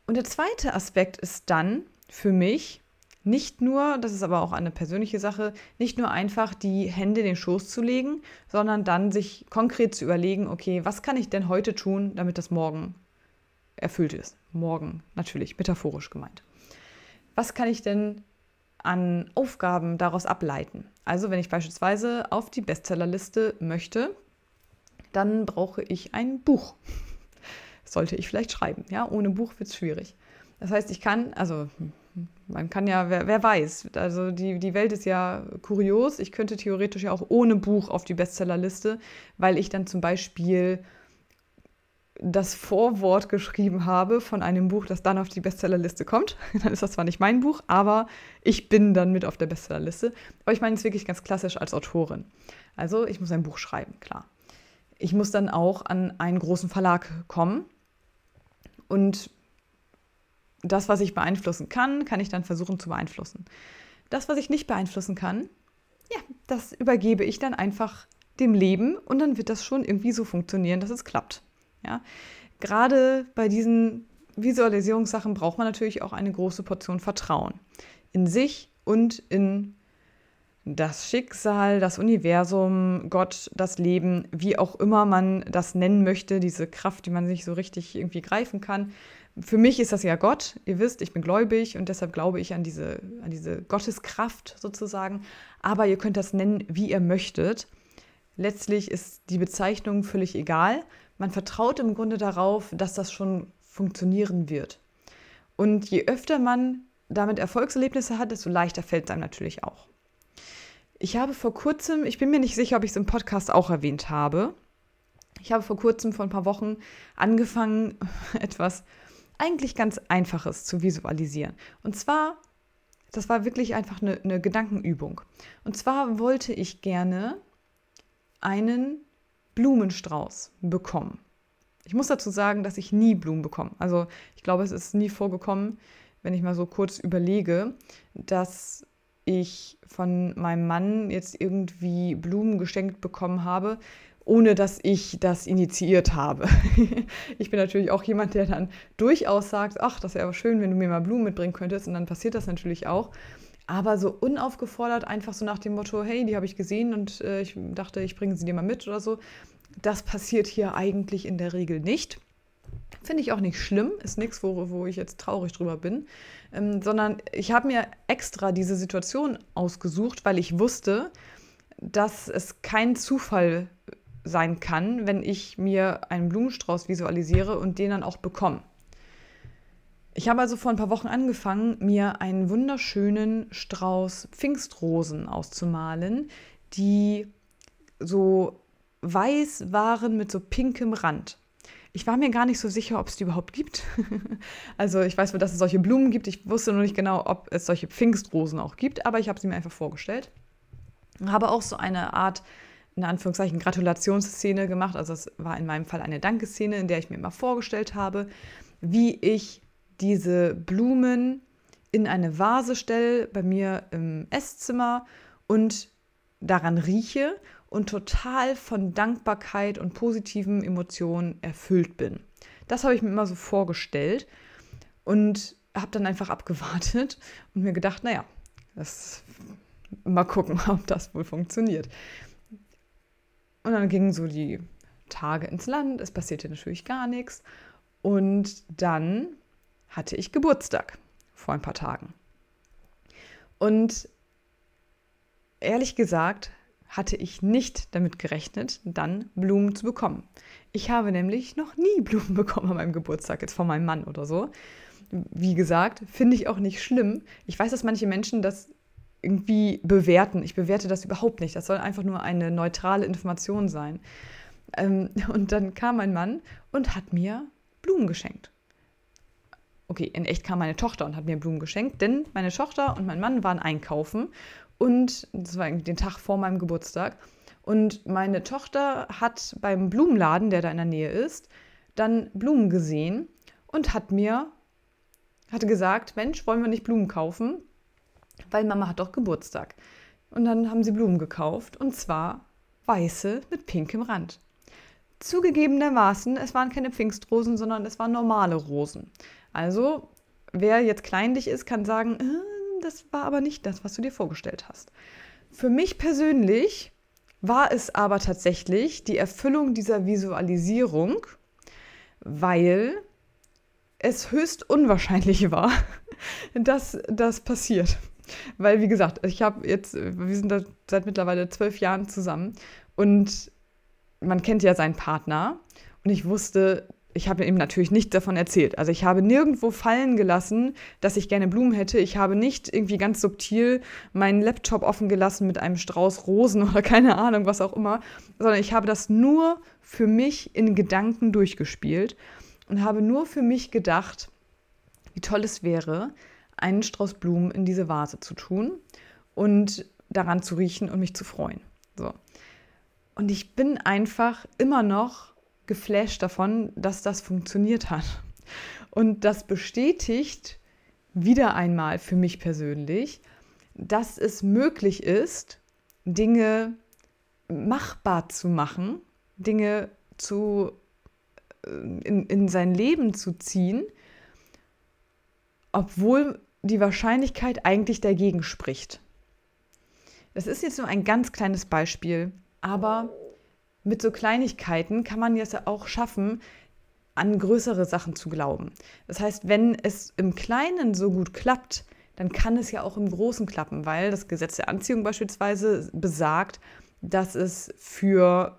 Und der zweite Aspekt ist dann für mich nicht nur, das ist aber auch eine persönliche Sache, nicht nur einfach die Hände in den Schoß zu legen, sondern dann sich konkret zu überlegen, okay, was kann ich denn heute tun, damit das morgen erfüllt ist? Morgen natürlich, metaphorisch gemeint. Was kann ich denn an Aufgaben daraus ableiten? Also wenn ich beispielsweise auf die Bestsellerliste möchte, dann brauche ich ein Buch. Sollte ich vielleicht schreiben. Ja, ohne Buch wird es schwierig. Das heißt, ich kann, also man kann ja, wer, wer, weiß, also die, die Welt ist ja kurios. Ich könnte theoretisch ja auch ohne Buch auf die Bestsellerliste, weil ich dann zum Beispiel das Vorwort geschrieben habe von einem Buch, das dann auf die Bestsellerliste kommt. Dann ist das zwar nicht mein Buch, aber ich bin dann mit auf der Bestsellerliste. Aber ich meine es wirklich ganz klassisch als Autorin. Also ich muss ein Buch schreiben, klar. Ich muss dann auch an einen großen Verlag kommen und das, was ich beeinflussen kann, kann ich dann versuchen zu beeinflussen. Das, was ich nicht beeinflussen kann, ja, das übergebe ich dann einfach dem Leben und dann wird das schon irgendwie so funktionieren, dass es klappt. Ja? Gerade bei diesen Visualisierungssachen braucht man natürlich auch eine große Portion Vertrauen in sich und in das Schicksal, das Universum, Gott, das Leben, wie auch immer man das nennen möchte, diese Kraft, die man sich so richtig irgendwie greifen kann. Für mich ist das ja Gott. Ihr wisst, ich bin gläubig und deshalb glaube ich an diese, an diese Gotteskraft sozusagen. Aber ihr könnt das nennen, wie ihr möchtet. Letztlich ist die Bezeichnung völlig egal. Man vertraut im Grunde darauf, dass das schon funktionieren wird. Und je öfter man damit Erfolgserlebnisse hat, desto leichter fällt es einem natürlich auch. Ich habe vor kurzem, ich bin mir nicht sicher, ob ich es im Podcast auch erwähnt habe, ich habe vor kurzem, vor ein paar Wochen, angefangen, etwas eigentlich ganz Einfaches zu visualisieren. Und zwar, das war wirklich einfach eine, eine Gedankenübung. Und zwar wollte ich gerne einen Blumenstrauß bekommen. Ich muss dazu sagen, dass ich nie Blumen bekomme. Also ich glaube, es ist nie vorgekommen, wenn ich mal so kurz überlege, dass ich von meinem Mann jetzt irgendwie Blumen geschenkt bekommen habe, ohne dass ich das initiiert habe. ich bin natürlich auch jemand, der dann durchaus sagt, ach, das wäre aber schön, wenn du mir mal Blumen mitbringen könntest. Und dann passiert das natürlich auch. Aber so unaufgefordert, einfach so nach dem Motto, hey, die habe ich gesehen und äh, ich dachte, ich bringe sie dir mal mit oder so. Das passiert hier eigentlich in der Regel nicht. Finde ich auch nicht schlimm, ist nichts, wo, wo ich jetzt traurig drüber bin, ähm, sondern ich habe mir extra diese Situation ausgesucht, weil ich wusste, dass es kein Zufall sein kann, wenn ich mir einen Blumenstrauß visualisiere und den dann auch bekomme. Ich habe also vor ein paar Wochen angefangen, mir einen wunderschönen Strauß Pfingstrosen auszumalen, die so weiß waren mit so pinkem Rand. Ich war mir gar nicht so sicher, ob es die überhaupt gibt. also ich weiß, dass es solche Blumen gibt. Ich wusste nur nicht genau, ob es solche Pfingstrosen auch gibt, aber ich habe sie mir einfach vorgestellt. Habe auch so eine Art, in Anführungszeichen, Gratulationsszene gemacht. Also es war in meinem Fall eine Dankeszene, in der ich mir immer vorgestellt habe, wie ich diese Blumen in eine Vase stelle bei mir im Esszimmer und daran rieche und total von Dankbarkeit und positiven Emotionen erfüllt bin. Das habe ich mir immer so vorgestellt und habe dann einfach abgewartet und mir gedacht, naja, das, mal gucken, ob das wohl funktioniert. Und dann gingen so die Tage ins Land, es passierte natürlich gar nichts. Und dann hatte ich Geburtstag vor ein paar Tagen. Und ehrlich gesagt hatte ich nicht damit gerechnet, dann Blumen zu bekommen. Ich habe nämlich noch nie Blumen bekommen an meinem Geburtstag, jetzt von meinem Mann oder so. Wie gesagt, finde ich auch nicht schlimm. Ich weiß, dass manche Menschen das irgendwie bewerten. Ich bewerte das überhaupt nicht. Das soll einfach nur eine neutrale Information sein. Ähm, und dann kam mein Mann und hat mir Blumen geschenkt okay, in echt kam meine Tochter und hat mir Blumen geschenkt, denn meine Tochter und mein Mann waren einkaufen und das war den Tag vor meinem Geburtstag. Und meine Tochter hat beim Blumenladen, der da in der Nähe ist, dann Blumen gesehen und hat mir, hatte gesagt, Mensch, wollen wir nicht Blumen kaufen? Weil Mama hat doch Geburtstag. Und dann haben sie Blumen gekauft und zwar weiße mit pinkem Rand. Zugegebenermaßen, es waren keine Pfingstrosen, sondern es waren normale Rosen. Also, wer jetzt kleinlich ist, kann sagen, äh, das war aber nicht das, was du dir vorgestellt hast. Für mich persönlich war es aber tatsächlich die Erfüllung dieser Visualisierung, weil es höchst unwahrscheinlich war, dass das passiert. Weil, wie gesagt, ich habe jetzt, wir sind seit mittlerweile zwölf Jahren zusammen und man kennt ja seinen Partner und ich wusste, ich habe ihm natürlich nichts davon erzählt. Also ich habe nirgendwo fallen gelassen, dass ich gerne Blumen hätte. Ich habe nicht irgendwie ganz subtil meinen Laptop offen gelassen mit einem Strauß Rosen oder keine Ahnung, was auch immer, sondern ich habe das nur für mich in Gedanken durchgespielt und habe nur für mich gedacht, wie toll es wäre, einen Strauß Blumen in diese Vase zu tun und daran zu riechen und mich zu freuen. So. Und ich bin einfach immer noch geflasht davon, dass das funktioniert hat. Und das bestätigt wieder einmal für mich persönlich, dass es möglich ist, Dinge machbar zu machen, Dinge zu, äh, in, in sein Leben zu ziehen, obwohl die Wahrscheinlichkeit eigentlich dagegen spricht. Das ist jetzt nur ein ganz kleines Beispiel, aber mit so Kleinigkeiten kann man es ja auch schaffen, an größere Sachen zu glauben. Das heißt, wenn es im Kleinen so gut klappt, dann kann es ja auch im Großen klappen, weil das Gesetz der Anziehung beispielsweise besagt, dass es für,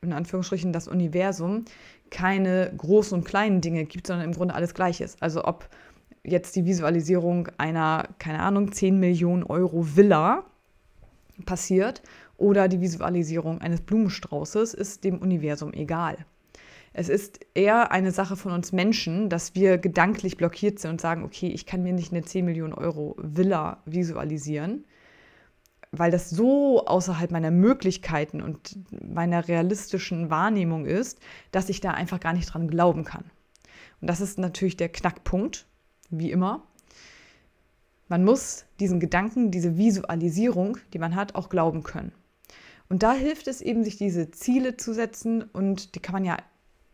in Anführungsstrichen, das Universum keine großen und kleinen Dinge gibt, sondern im Grunde alles gleich ist. Also ob jetzt die Visualisierung einer, keine Ahnung, 10 Millionen Euro Villa passiert oder die Visualisierung eines Blumenstraußes ist dem Universum egal. Es ist eher eine Sache von uns Menschen, dass wir gedanklich blockiert sind und sagen, okay, ich kann mir nicht eine 10 Millionen Euro Villa visualisieren, weil das so außerhalb meiner Möglichkeiten und meiner realistischen Wahrnehmung ist, dass ich da einfach gar nicht dran glauben kann. Und das ist natürlich der Knackpunkt, wie immer. Man muss diesen Gedanken, diese Visualisierung, die man hat, auch glauben können. Und da hilft es eben, sich diese Ziele zu setzen und die kann man ja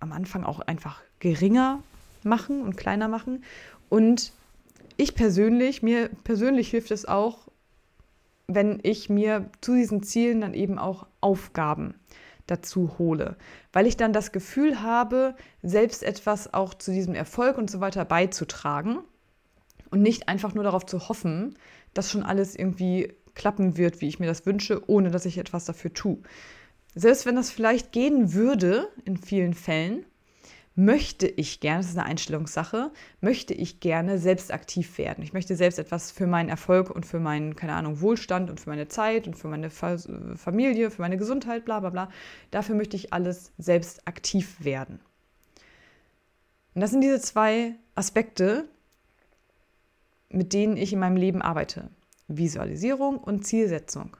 am Anfang auch einfach geringer machen und kleiner machen. Und ich persönlich, mir persönlich hilft es auch, wenn ich mir zu diesen Zielen dann eben auch Aufgaben dazu hole, weil ich dann das Gefühl habe, selbst etwas auch zu diesem Erfolg und so weiter beizutragen und nicht einfach nur darauf zu hoffen, dass schon alles irgendwie klappen wird, wie ich mir das wünsche, ohne dass ich etwas dafür tue. Selbst wenn das vielleicht gehen würde, in vielen Fällen, möchte ich gerne, das ist eine Einstellungssache, möchte ich gerne selbst aktiv werden. Ich möchte selbst etwas für meinen Erfolg und für meinen, keine Ahnung, Wohlstand und für meine Zeit und für meine Familie, für meine Gesundheit, bla bla bla. Dafür möchte ich alles selbst aktiv werden. Und das sind diese zwei Aspekte, mit denen ich in meinem Leben arbeite. Visualisierung und Zielsetzung.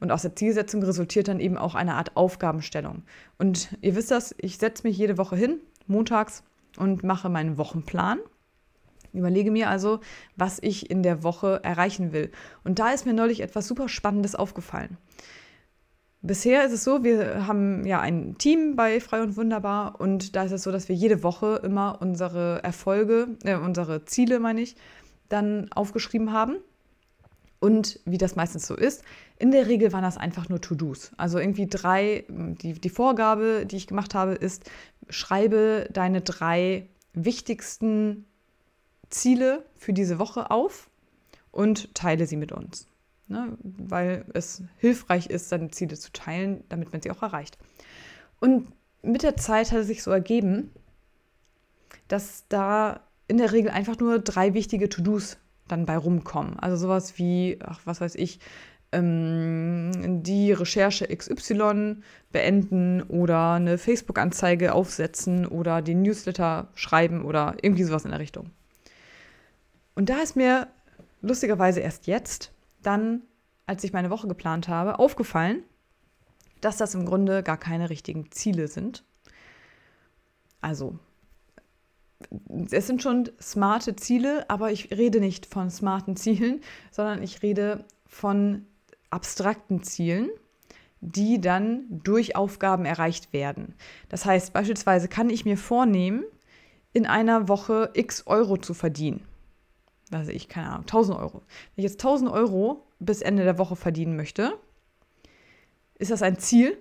Und aus der Zielsetzung resultiert dann eben auch eine Art Aufgabenstellung. Und ihr wisst das, ich setze mich jede Woche hin, montags, und mache meinen Wochenplan. Überlege mir also, was ich in der Woche erreichen will. Und da ist mir neulich etwas super Spannendes aufgefallen. Bisher ist es so, wir haben ja ein Team bei Frei und Wunderbar und da ist es so, dass wir jede Woche immer unsere Erfolge, äh, unsere Ziele, meine ich, dann aufgeschrieben haben und wie das meistens so ist, in der Regel waren das einfach nur To-Dos. Also irgendwie drei, die, die Vorgabe, die ich gemacht habe, ist, schreibe deine drei wichtigsten Ziele für diese Woche auf und teile sie mit uns. Ne? Weil es hilfreich ist, seine Ziele zu teilen, damit man sie auch erreicht. Und mit der Zeit hat es sich so ergeben, dass da in der Regel einfach nur drei wichtige To-Dos dann bei rumkommen. Also sowas wie, ach, was weiß ich, ähm, die Recherche XY beenden oder eine Facebook-Anzeige aufsetzen oder den Newsletter schreiben oder irgendwie sowas in der Richtung. Und da ist mir lustigerweise erst jetzt, dann, als ich meine Woche geplant habe, aufgefallen, dass das im Grunde gar keine richtigen Ziele sind. Also es sind schon smarte Ziele, aber ich rede nicht von smarten Zielen, sondern ich rede von abstrakten Zielen, die dann durch Aufgaben erreicht werden. Das heißt, beispielsweise kann ich mir vornehmen, in einer Woche x Euro zu verdienen. Also ich, keine Ahnung, 1000 Euro. Wenn ich jetzt 1000 Euro bis Ende der Woche verdienen möchte, ist das ein Ziel.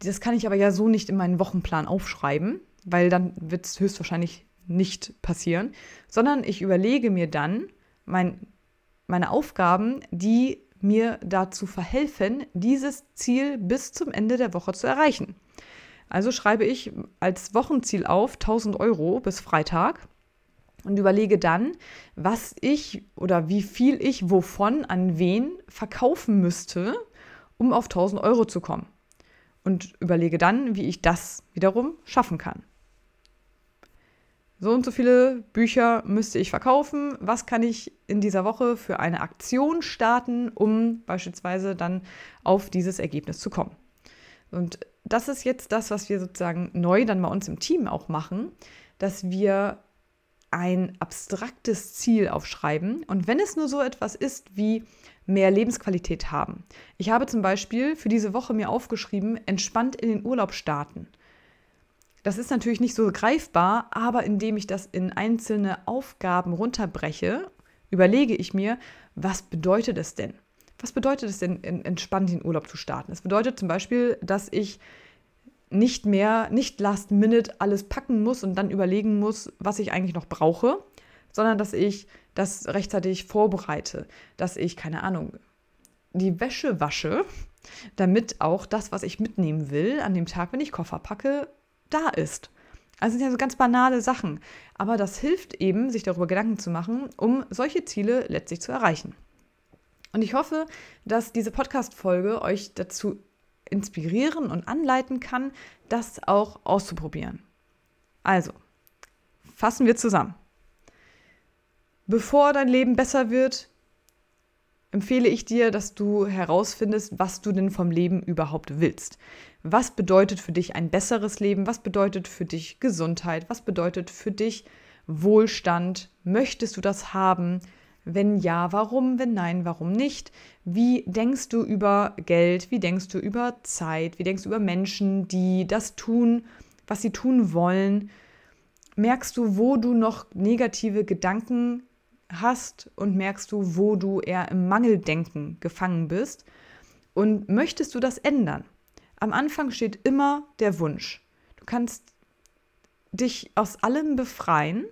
Das kann ich aber ja so nicht in meinen Wochenplan aufschreiben, weil dann wird es höchstwahrscheinlich nicht passieren, sondern ich überlege mir dann mein, meine Aufgaben, die mir dazu verhelfen, dieses Ziel bis zum Ende der Woche zu erreichen. Also schreibe ich als Wochenziel auf 1000 Euro bis Freitag und überlege dann, was ich oder wie viel ich wovon an wen verkaufen müsste, um auf 1000 Euro zu kommen. Und überlege dann, wie ich das wiederum schaffen kann. So und so viele Bücher müsste ich verkaufen. Was kann ich in dieser Woche für eine Aktion starten, um beispielsweise dann auf dieses Ergebnis zu kommen? Und das ist jetzt das, was wir sozusagen neu dann bei uns im Team auch machen, dass wir ein abstraktes Ziel aufschreiben. Und wenn es nur so etwas ist wie mehr Lebensqualität haben. Ich habe zum Beispiel für diese Woche mir aufgeschrieben, entspannt in den Urlaub starten. Das ist natürlich nicht so greifbar, aber indem ich das in einzelne Aufgaben runterbreche, überlege ich mir, was bedeutet es denn? Was bedeutet es denn, entspannt den Urlaub zu starten? Es bedeutet zum Beispiel, dass ich nicht mehr, nicht last minute alles packen muss und dann überlegen muss, was ich eigentlich noch brauche, sondern dass ich das rechtzeitig vorbereite, dass ich, keine Ahnung, die Wäsche wasche, damit auch das, was ich mitnehmen will, an dem Tag, wenn ich Koffer packe, da ist. Also sind ja so ganz banale Sachen. Aber das hilft eben, sich darüber Gedanken zu machen, um solche Ziele letztlich zu erreichen. Und ich hoffe, dass diese Podcast-Folge euch dazu inspirieren und anleiten kann, das auch auszuprobieren. Also, fassen wir zusammen. Bevor dein Leben besser wird, empfehle ich dir, dass du herausfindest, was du denn vom Leben überhaupt willst. Was bedeutet für dich ein besseres Leben? Was bedeutet für dich Gesundheit? Was bedeutet für dich Wohlstand? Möchtest du das haben? Wenn ja, warum? Wenn nein, warum nicht? Wie denkst du über Geld? Wie denkst du über Zeit? Wie denkst du über Menschen, die das tun, was sie tun wollen? Merkst du, wo du noch negative Gedanken hast und merkst du, wo du eher im Mangeldenken gefangen bist? Und möchtest du das ändern? Am Anfang steht immer der Wunsch. Du kannst dich aus allem befreien,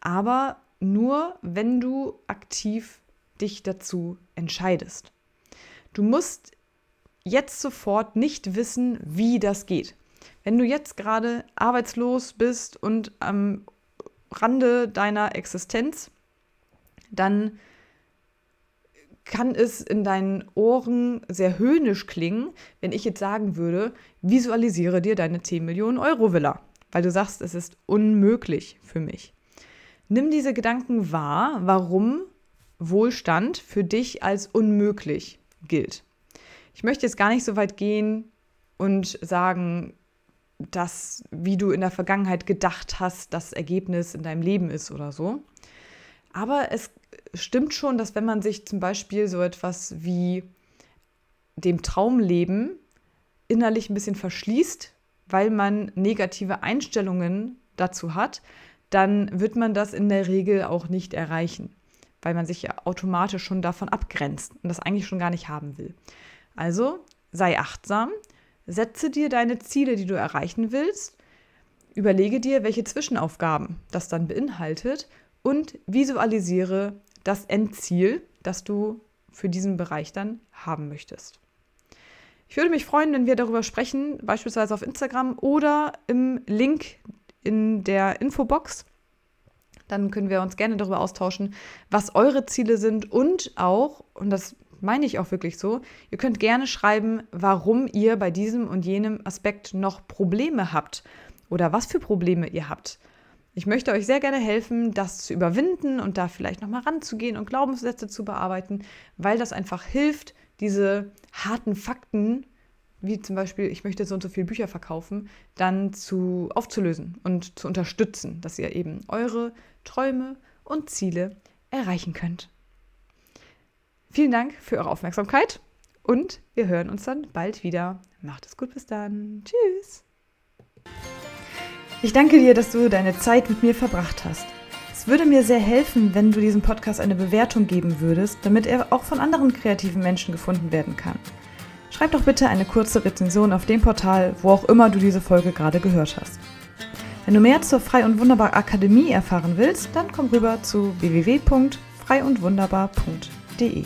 aber nur, wenn du aktiv dich dazu entscheidest. Du musst jetzt sofort nicht wissen, wie das geht. Wenn du jetzt gerade arbeitslos bist und am Rande deiner Existenz, dann kann es in deinen Ohren sehr höhnisch klingen, wenn ich jetzt sagen würde, visualisiere dir deine 10 Millionen Euro Villa, weil du sagst, es ist unmöglich für mich. Nimm diese Gedanken wahr, warum Wohlstand für dich als unmöglich gilt. Ich möchte jetzt gar nicht so weit gehen und sagen, dass, wie du in der Vergangenheit gedacht hast, das Ergebnis in deinem Leben ist oder so. Aber es stimmt schon, dass wenn man sich zum Beispiel so etwas wie dem Traumleben innerlich ein bisschen verschließt, weil man negative Einstellungen dazu hat, dann wird man das in der Regel auch nicht erreichen, weil man sich ja automatisch schon davon abgrenzt und das eigentlich schon gar nicht haben will. Also sei achtsam, setze dir deine Ziele, die du erreichen willst, überlege dir, welche Zwischenaufgaben das dann beinhaltet und visualisiere das Endziel, das du für diesen Bereich dann haben möchtest. Ich würde mich freuen, wenn wir darüber sprechen, beispielsweise auf Instagram oder im Link in der Infobox. Dann können wir uns gerne darüber austauschen, was eure Ziele sind und auch, und das meine ich auch wirklich so, ihr könnt gerne schreiben, warum ihr bei diesem und jenem Aspekt noch Probleme habt oder was für Probleme ihr habt. Ich möchte euch sehr gerne helfen, das zu überwinden und da vielleicht nochmal ranzugehen und Glaubenssätze zu bearbeiten, weil das einfach hilft, diese harten Fakten wie zum Beispiel, ich möchte so und so viele Bücher verkaufen, dann zu, aufzulösen und zu unterstützen, dass ihr eben eure Träume und Ziele erreichen könnt. Vielen Dank für eure Aufmerksamkeit und wir hören uns dann bald wieder. Macht es gut, bis dann. Tschüss. Ich danke dir, dass du deine Zeit mit mir verbracht hast. Es würde mir sehr helfen, wenn du diesem Podcast eine Bewertung geben würdest, damit er auch von anderen kreativen Menschen gefunden werden kann. Schreib doch bitte eine kurze Rezension auf dem Portal, wo auch immer du diese Folge gerade gehört hast. Wenn du mehr zur Frei und Wunderbar Akademie erfahren willst, dann komm rüber zu www.freiundwunderbar.de.